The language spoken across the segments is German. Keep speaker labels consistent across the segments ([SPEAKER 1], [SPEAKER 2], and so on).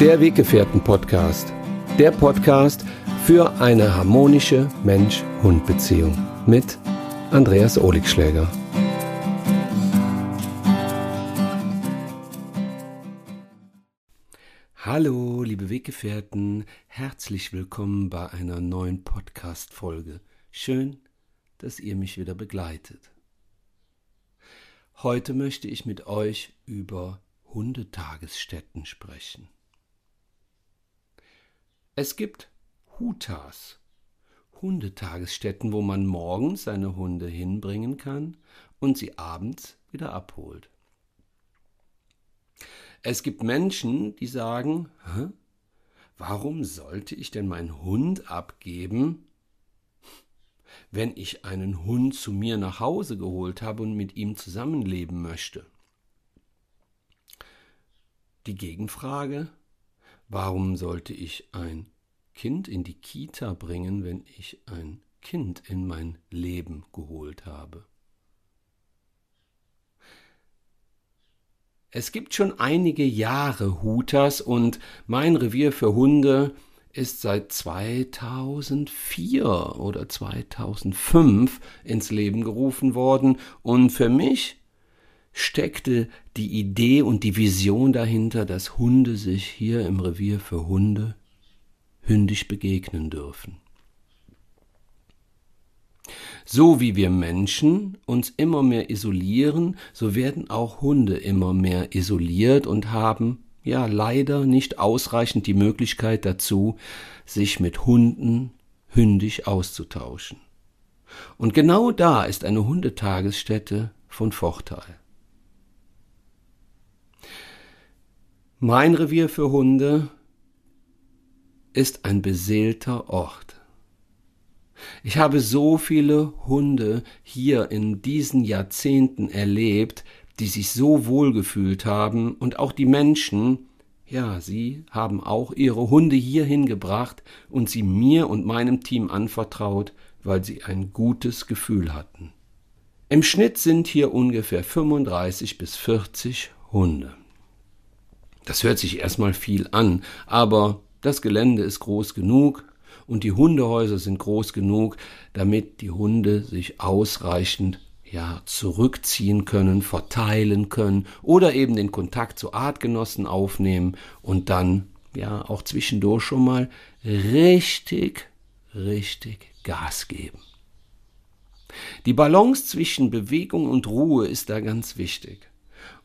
[SPEAKER 1] Der Weggefährten-Podcast. Der Podcast für eine harmonische Mensch-Hund-Beziehung mit Andreas Oligschläger. Hallo, liebe Weggefährten, herzlich willkommen bei einer neuen Podcast-Folge. Schön, dass ihr mich wieder begleitet. Heute möchte ich mit euch über Hundetagesstätten sprechen. Es gibt Hutas, Hundetagesstätten, wo man morgens seine Hunde hinbringen kann und sie abends wieder abholt. Es gibt Menschen, die sagen, Hä? warum sollte ich denn meinen Hund abgeben, wenn ich einen Hund zu mir nach Hause geholt habe und mit ihm zusammenleben möchte? Die Gegenfrage, warum sollte ich ein Kind in die Kita bringen, wenn ich ein Kind in mein Leben geholt habe? Es gibt schon einige Jahre Hutas und mein Revier für Hunde ist seit 2004 oder 2005 ins Leben gerufen worden und für mich steckte die Idee und die Vision dahinter, dass Hunde sich hier im Revier für Hunde hündisch begegnen dürfen. So wie wir Menschen uns immer mehr isolieren, so werden auch Hunde immer mehr isoliert und haben ja leider nicht ausreichend die Möglichkeit dazu, sich mit Hunden hündisch auszutauschen. Und genau da ist eine Hundetagesstätte von Vorteil. Mein Revier für Hunde ist ein beseelter Ort. Ich habe so viele Hunde hier in diesen Jahrzehnten erlebt, die sich so wohlgefühlt haben und auch die Menschen, ja, sie haben auch ihre Hunde hierhin gebracht und sie mir und meinem Team anvertraut, weil sie ein gutes Gefühl hatten. Im Schnitt sind hier ungefähr 35 bis 40 Hunde. Das hört sich erstmal viel an, aber das Gelände ist groß genug, und die Hundehäuser sind groß genug, damit die Hunde sich ausreichend ja, zurückziehen können, verteilen können oder eben den Kontakt zu Artgenossen aufnehmen und dann ja auch zwischendurch schon mal richtig, richtig Gas geben. Die Balance zwischen Bewegung und Ruhe ist da ganz wichtig.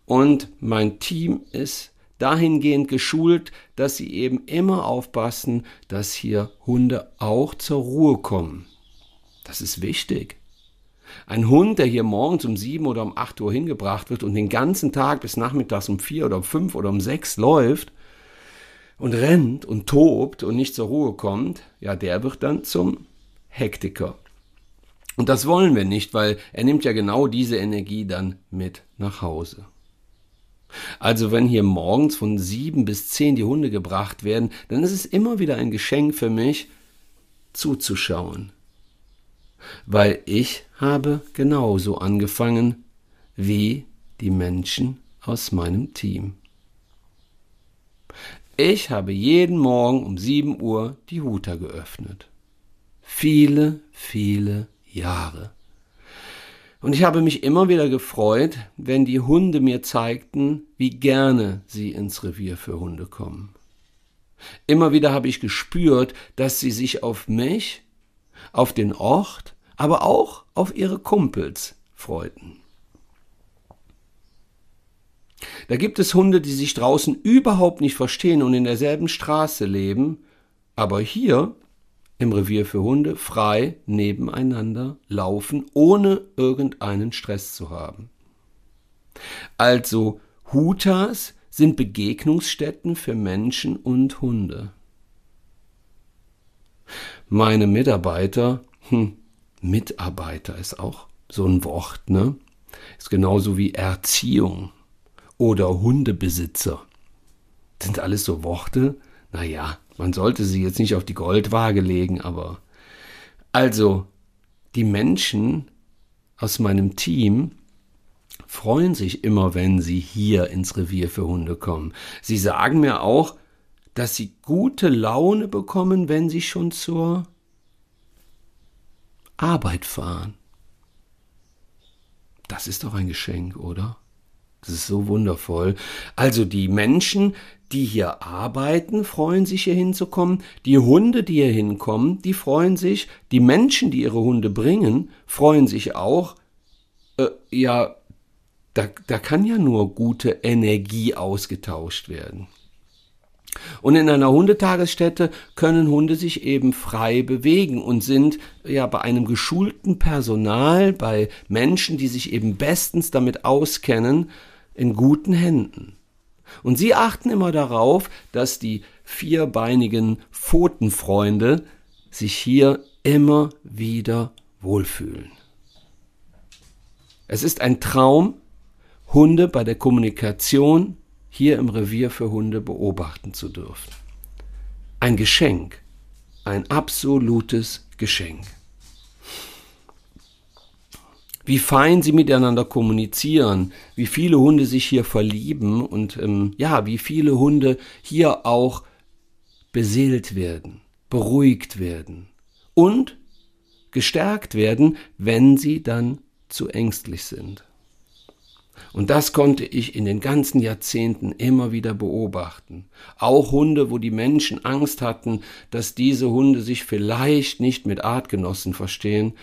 [SPEAKER 1] Und mein Team ist dahingehend geschult, dass sie eben immer aufpassen, dass hier Hunde auch zur Ruhe kommen. Das ist wichtig. Ein Hund, der hier morgens um sieben oder um acht Uhr hingebracht wird und den ganzen Tag bis nachmittags um vier oder um fünf oder um sechs läuft und rennt und tobt und nicht zur Ruhe kommt, ja, der wird dann zum Hektiker. Und das wollen wir nicht, weil er nimmt ja genau diese Energie dann mit nach Hause. Also wenn hier morgens von sieben bis zehn die Hunde gebracht werden, dann ist es immer wieder ein Geschenk für mich, zuzuschauen. Weil ich habe genauso angefangen wie die Menschen aus meinem Team. Ich habe jeden Morgen um sieben Uhr die Huter geöffnet. Viele, viele Jahre. Und ich habe mich immer wieder gefreut, wenn die Hunde mir zeigten, wie gerne sie ins Revier für Hunde kommen. Immer wieder habe ich gespürt, dass sie sich auf mich, auf den Ort, aber auch auf ihre Kumpels freuten. Da gibt es Hunde, die sich draußen überhaupt nicht verstehen und in derselben Straße leben, aber hier im Revier für Hunde frei nebeneinander laufen, ohne irgendeinen Stress zu haben. Also Hutas sind Begegnungsstätten für Menschen und Hunde. Meine Mitarbeiter, hm, Mitarbeiter ist auch so ein Wort, ne? Ist genauso wie Erziehung oder Hundebesitzer. Sind alles so Worte? Naja, man sollte sie jetzt nicht auf die Goldwaage legen, aber also die Menschen aus meinem Team freuen sich immer, wenn sie hier ins Revier für Hunde kommen. Sie sagen mir auch, dass sie gute Laune bekommen, wenn sie schon zur Arbeit fahren. Das ist doch ein Geschenk, oder? Das ist so wundervoll. Also die Menschen, die hier arbeiten, freuen sich hier hinzukommen. Die Hunde, die hier hinkommen, die freuen sich. Die Menschen, die ihre Hunde bringen, freuen sich auch. Äh, ja, da, da kann ja nur gute Energie ausgetauscht werden. Und in einer Hundetagesstätte können Hunde sich eben frei bewegen und sind ja bei einem geschulten Personal, bei Menschen, die sich eben bestens damit auskennen, in guten Händen. Und sie achten immer darauf, dass die vierbeinigen Pfotenfreunde sich hier immer wieder wohlfühlen. Es ist ein Traum, Hunde bei der Kommunikation hier im Revier für Hunde beobachten zu dürfen. Ein Geschenk, ein absolutes Geschenk wie fein sie miteinander kommunizieren, wie viele Hunde sich hier verlieben und ähm, ja, wie viele Hunde hier auch beseelt werden, beruhigt werden und gestärkt werden, wenn sie dann zu ängstlich sind. Und das konnte ich in den ganzen Jahrzehnten immer wieder beobachten. Auch Hunde, wo die Menschen Angst hatten, dass diese Hunde sich vielleicht nicht mit Artgenossen verstehen,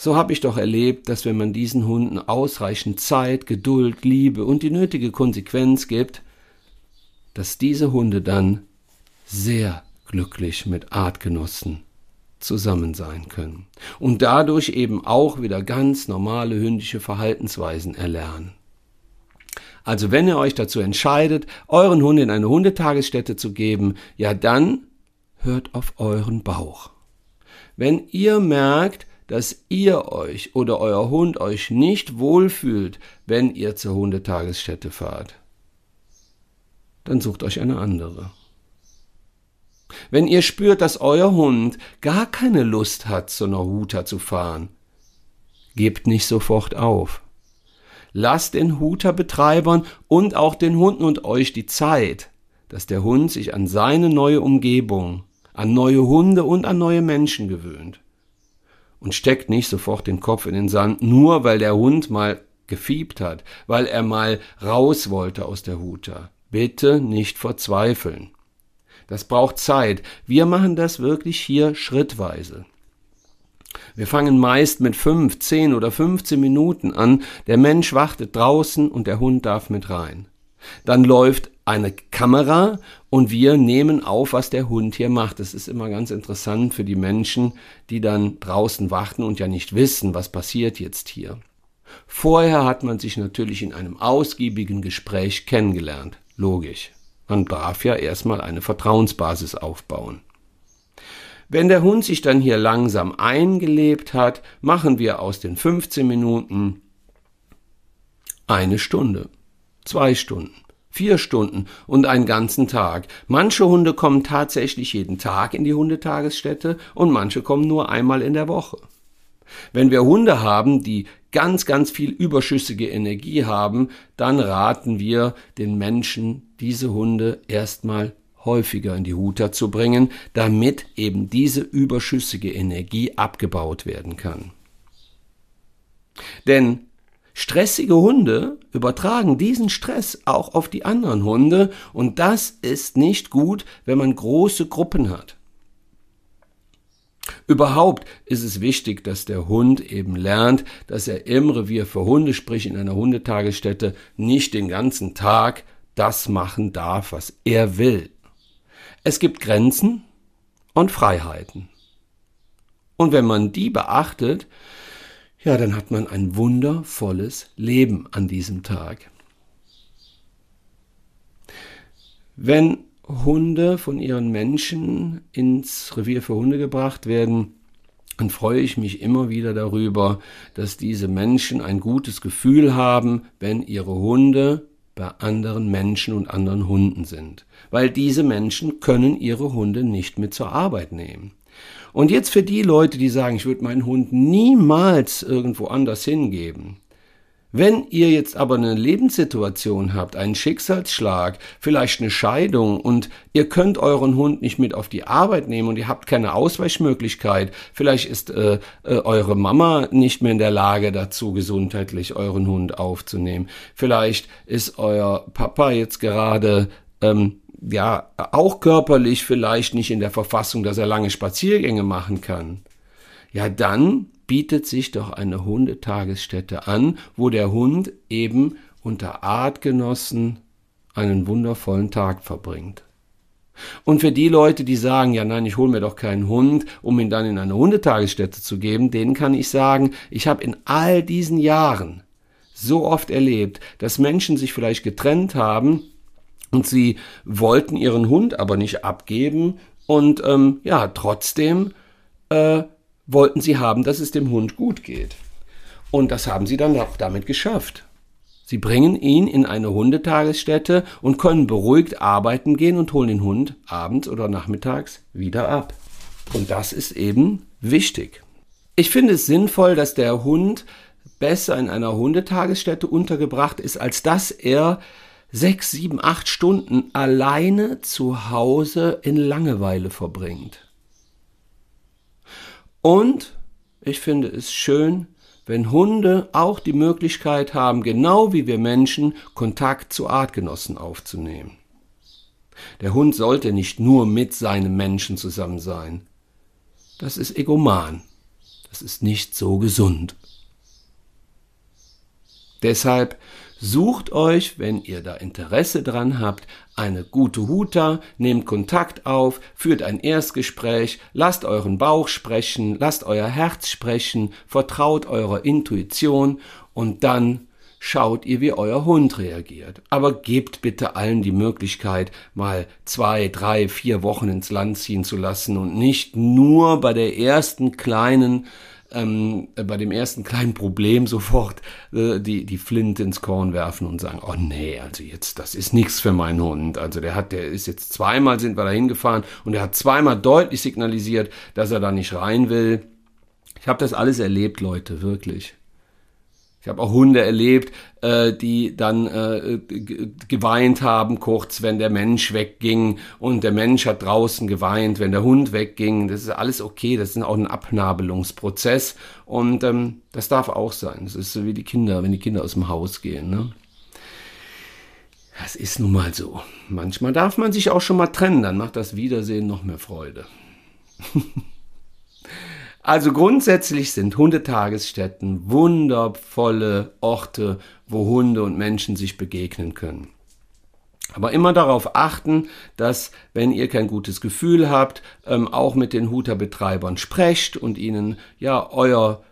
[SPEAKER 1] so habe ich doch erlebt, dass wenn man diesen Hunden ausreichend Zeit, Geduld, Liebe und die nötige Konsequenz gibt, dass diese Hunde dann sehr glücklich mit Artgenossen zusammen sein können und dadurch eben auch wieder ganz normale hündische Verhaltensweisen erlernen. Also wenn ihr euch dazu entscheidet, euren Hund in eine Hundetagesstätte zu geben, ja dann hört auf euren Bauch. Wenn ihr merkt, dass ihr euch oder euer Hund euch nicht wohlfühlt, wenn ihr zur Hundetagesstätte fahrt, dann sucht euch eine andere. Wenn ihr spürt, dass euer Hund gar keine Lust hat, zu einer Huter zu fahren, gebt nicht sofort auf. Lasst den Huterbetreibern und auch den Hunden und euch die Zeit, dass der Hund sich an seine neue Umgebung, an neue Hunde und an neue Menschen gewöhnt und steckt nicht sofort den Kopf in den Sand, nur weil der Hund mal gefiebt hat, weil er mal raus wollte aus der Huter. Bitte nicht verzweifeln. Das braucht Zeit. Wir machen das wirklich hier schrittweise. Wir fangen meist mit fünf, zehn oder 15 Minuten an. Der Mensch wartet draußen und der Hund darf mit rein. Dann läuft eine Kamera und wir nehmen auf, was der Hund hier macht. Das ist immer ganz interessant für die Menschen, die dann draußen warten und ja nicht wissen, was passiert jetzt hier. Vorher hat man sich natürlich in einem ausgiebigen Gespräch kennengelernt. Logisch. Man darf ja erstmal eine Vertrauensbasis aufbauen. Wenn der Hund sich dann hier langsam eingelebt hat, machen wir aus den 15 Minuten eine Stunde zwei Stunden, vier Stunden und einen ganzen Tag. Manche Hunde kommen tatsächlich jeden Tag in die Hundetagesstätte und manche kommen nur einmal in der Woche. Wenn wir Hunde haben, die ganz, ganz viel überschüssige Energie haben, dann raten wir den Menschen, diese Hunde erstmal häufiger in die Huter zu bringen, damit eben diese überschüssige Energie abgebaut werden kann. Denn Stressige Hunde übertragen diesen Stress auch auf die anderen Hunde und das ist nicht gut, wenn man große Gruppen hat. Überhaupt ist es wichtig, dass der Hund eben lernt, dass er im Revier für Hunde, sprich in einer Hundetagesstätte, nicht den ganzen Tag das machen darf, was er will. Es gibt Grenzen und Freiheiten. Und wenn man die beachtet, ja, dann hat man ein wundervolles Leben an diesem Tag. Wenn Hunde von ihren Menschen ins Revier für Hunde gebracht werden, dann freue ich mich immer wieder darüber, dass diese Menschen ein gutes Gefühl haben, wenn ihre Hunde bei anderen Menschen und anderen Hunden sind. Weil diese Menschen können ihre Hunde nicht mit zur Arbeit nehmen. Und jetzt für die Leute, die sagen, ich würde meinen Hund niemals irgendwo anders hingeben. Wenn ihr jetzt aber eine Lebenssituation habt, einen Schicksalsschlag, vielleicht eine Scheidung und ihr könnt euren Hund nicht mit auf die Arbeit nehmen und ihr habt keine Ausweichmöglichkeit, vielleicht ist äh, äh, eure Mama nicht mehr in der Lage dazu, gesundheitlich euren Hund aufzunehmen, vielleicht ist euer Papa jetzt gerade ähm, ja auch körperlich vielleicht nicht in der Verfassung, dass er lange Spaziergänge machen kann. Ja, dann bietet sich doch eine Hundetagesstätte an, wo der Hund eben unter Artgenossen einen wundervollen Tag verbringt. Und für die Leute, die sagen, ja nein, ich hole mir doch keinen Hund, um ihn dann in eine Hundetagesstätte zu geben, denen kann ich sagen, ich habe in all diesen Jahren so oft erlebt, dass Menschen sich vielleicht getrennt haben und sie wollten ihren Hund aber nicht abgeben und ähm, ja, trotzdem äh, wollten sie haben, dass es dem Hund gut geht. Und das haben sie dann auch damit geschafft. Sie bringen ihn in eine Hundetagesstätte und können beruhigt arbeiten gehen und holen den Hund abends oder nachmittags wieder ab. Und das ist eben wichtig. Ich finde es sinnvoll, dass der Hund besser in einer Hundetagesstätte untergebracht ist, als dass er sechs, sieben, acht Stunden alleine zu Hause in Langeweile verbringt. Und ich finde es schön, wenn Hunde auch die Möglichkeit haben, genau wie wir Menschen, Kontakt zu Artgenossen aufzunehmen. Der Hund sollte nicht nur mit seinem Menschen zusammen sein. Das ist egoman. Das ist nicht so gesund. Deshalb Sucht euch, wenn ihr da Interesse dran habt, eine gute Huta, nehmt Kontakt auf, führt ein Erstgespräch, lasst euren Bauch sprechen, lasst euer Herz sprechen, vertraut eurer Intuition und dann schaut ihr, wie euer Hund reagiert. Aber gebt bitte allen die Möglichkeit, mal zwei, drei, vier Wochen ins Land ziehen zu lassen und nicht nur bei der ersten kleinen ähm, bei dem ersten kleinen Problem sofort äh, die, die Flinte ins Korn werfen und sagen, oh nee, also jetzt, das ist nichts für meinen Hund. Also der hat, der ist jetzt zweimal sind wir da hingefahren und er hat zweimal deutlich signalisiert, dass er da nicht rein will. Ich habe das alles erlebt, Leute, wirklich. Ich habe auch Hunde erlebt, äh, die dann äh, geweint haben, kurz, wenn der Mensch wegging. Und der Mensch hat draußen geweint, wenn der Hund wegging. Das ist alles okay, das ist auch ein Abnabelungsprozess. Und ähm, das darf auch sein. Das ist so wie die Kinder, wenn die Kinder aus dem Haus gehen. Ne? Das ist nun mal so. Manchmal darf man sich auch schon mal trennen, dann macht das Wiedersehen noch mehr Freude. Also grundsätzlich sind Hundetagesstätten wundervolle Orte, wo Hunde und Menschen sich begegnen können. Aber immer darauf achten, dass, wenn ihr kein gutes Gefühl habt, ähm, auch mit den Huterbetreibern sprecht und ihnen ja euer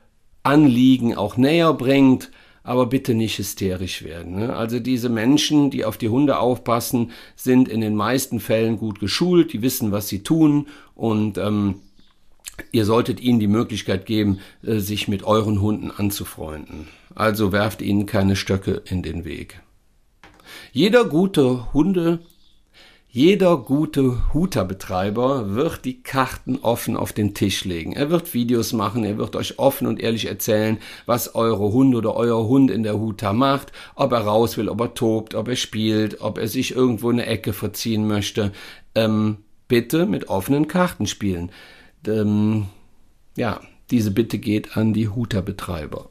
[SPEAKER 1] Anliegen auch näher bringt, aber bitte nicht hysterisch werden. Ne? Also diese Menschen, die auf die Hunde aufpassen, sind in den meisten Fällen gut geschult, die wissen, was sie tun und ähm, Ihr solltet ihnen die Möglichkeit geben, äh, sich mit euren Hunden anzufreunden. Also werft ihnen keine Stöcke in den Weg. Jeder gute Hunde, jeder gute Huterbetreiber wird die Karten offen auf den Tisch legen. Er wird Videos machen, er wird euch offen und ehrlich erzählen, was eure Hunde oder euer Hund in der Huta macht, ob er raus will, ob er tobt, ob er spielt, ob er sich irgendwo in eine Ecke verziehen möchte. Ähm, bitte mit offenen Karten spielen ähm, ja, diese Bitte geht an die Huterbetreiber.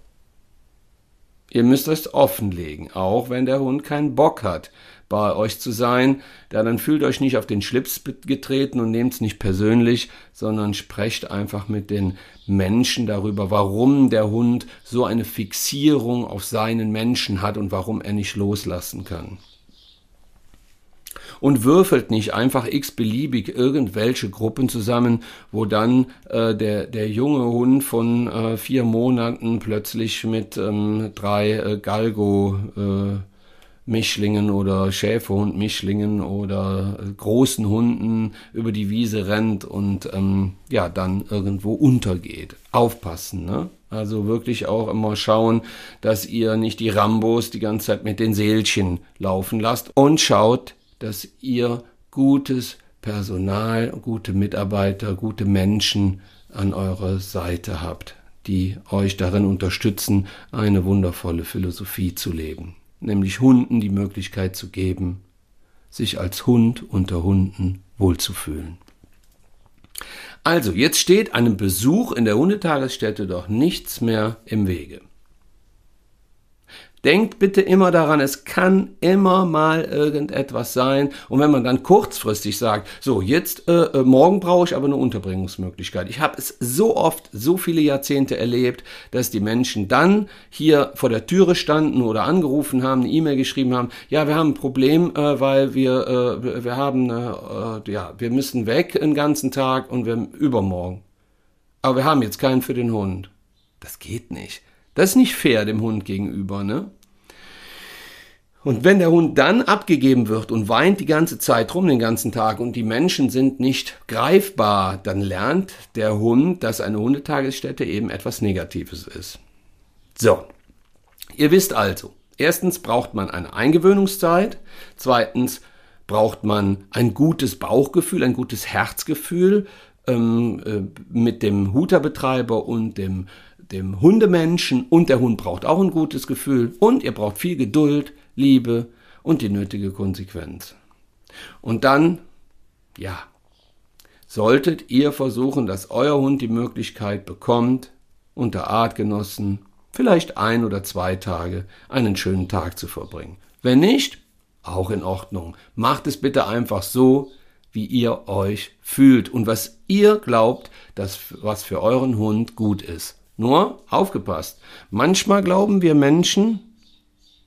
[SPEAKER 1] Ihr müsst es offenlegen, auch wenn der Hund keinen Bock hat, bei euch zu sein. Ja, dann fühlt euch nicht auf den Schlips getreten und nehmt es nicht persönlich, sondern sprecht einfach mit den Menschen darüber, warum der Hund so eine Fixierung auf seinen Menschen hat und warum er nicht loslassen kann und würfelt nicht einfach x-beliebig irgendwelche Gruppen zusammen, wo dann äh, der, der junge Hund von äh, vier Monaten plötzlich mit ähm, drei äh, Galgo äh, Mischlingen oder Schäferhund-Mischlingen oder äh, großen Hunden über die Wiese rennt und ähm, ja dann irgendwo untergeht. Aufpassen, ne? Also wirklich auch immer schauen, dass ihr nicht die Rambos die ganze Zeit mit den Seelchen laufen lasst und schaut, dass ihr gutes Personal, gute Mitarbeiter, gute Menschen an eurer Seite habt, die euch darin unterstützen, eine wundervolle Philosophie zu leben, nämlich Hunden die Möglichkeit zu geben, sich als Hund unter Hunden wohlzufühlen. Also, jetzt steht einem Besuch in der Hundetagesstätte doch nichts mehr im Wege. Denkt bitte immer daran, es kann immer mal irgendetwas sein. Und wenn man dann kurzfristig sagt, so jetzt äh, äh morgen brauche ich aber eine Unterbringungsmöglichkeit. Ich habe es so oft, so viele Jahrzehnte erlebt, dass die Menschen dann hier vor der Türe standen oder angerufen haben, eine E-Mail geschrieben haben, ja, wir haben ein Problem, äh, weil wir, äh, wir haben, äh, ja, wir müssen weg den ganzen Tag und wir übermorgen. Aber wir haben jetzt keinen für den Hund. Das geht nicht. Das ist nicht fair dem Hund gegenüber, ne? Und wenn der Hund dann abgegeben wird und weint die ganze Zeit rum den ganzen Tag und die Menschen sind nicht greifbar, dann lernt der Hund, dass eine Hundetagesstätte eben etwas Negatives ist. So, ihr wisst also, erstens braucht man eine Eingewöhnungszeit, zweitens braucht man ein gutes Bauchgefühl, ein gutes Herzgefühl ähm, äh, mit dem Huterbetreiber und dem, dem Hundemenschen und der Hund braucht auch ein gutes Gefühl und ihr braucht viel Geduld, Liebe und die nötige Konsequenz. Und dann, ja, solltet ihr versuchen, dass euer Hund die Möglichkeit bekommt, unter Artgenossen vielleicht ein oder zwei Tage einen schönen Tag zu verbringen. Wenn nicht, auch in Ordnung. Macht es bitte einfach so, wie ihr euch fühlt und was ihr glaubt, dass was für euren Hund gut ist. Nur aufgepasst. Manchmal glauben wir Menschen,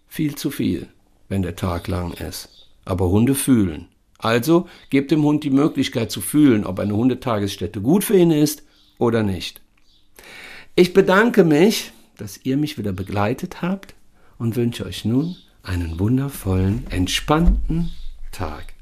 [SPEAKER 1] viel zu viel, wenn der Tag lang ist. Aber Hunde fühlen. Also gebt dem Hund die Möglichkeit zu fühlen, ob eine Hundetagesstätte gut für ihn ist oder nicht. Ich bedanke mich, dass ihr mich wieder begleitet habt und wünsche euch nun einen wundervollen, entspannten Tag.